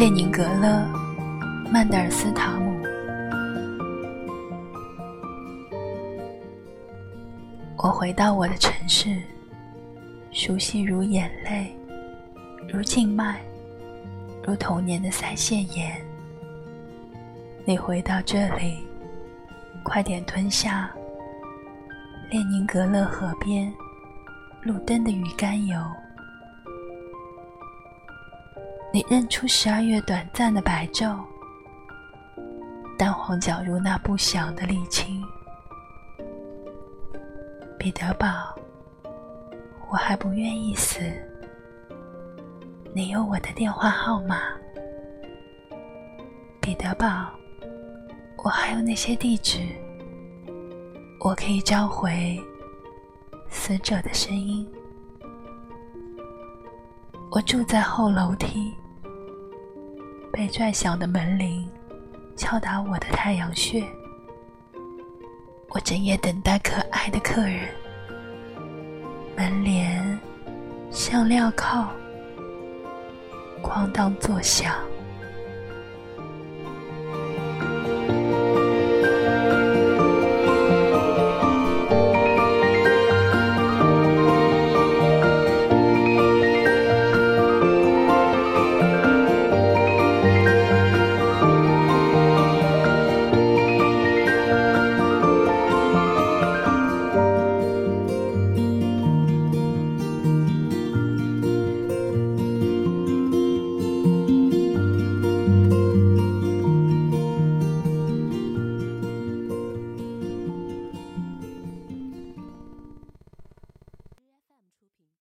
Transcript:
列宁格勒，曼德尔斯塔姆。我回到我的城市，熟悉如眼泪，如静脉，如童年的腮腺炎。你回到这里，快点吞下列宁格勒河边路灯的鱼肝油。你认出十二月短暂的白昼，淡黄搅入那不响的沥青。彼得堡，我还不愿意死。你有我的电话号码。彼得堡，我还有那些地址，我可以召回死者的声音。我住在后楼梯。被拽响的门铃敲打我的太阳穴。我整夜等待可爱的客人。门帘像镣铐，哐当作响。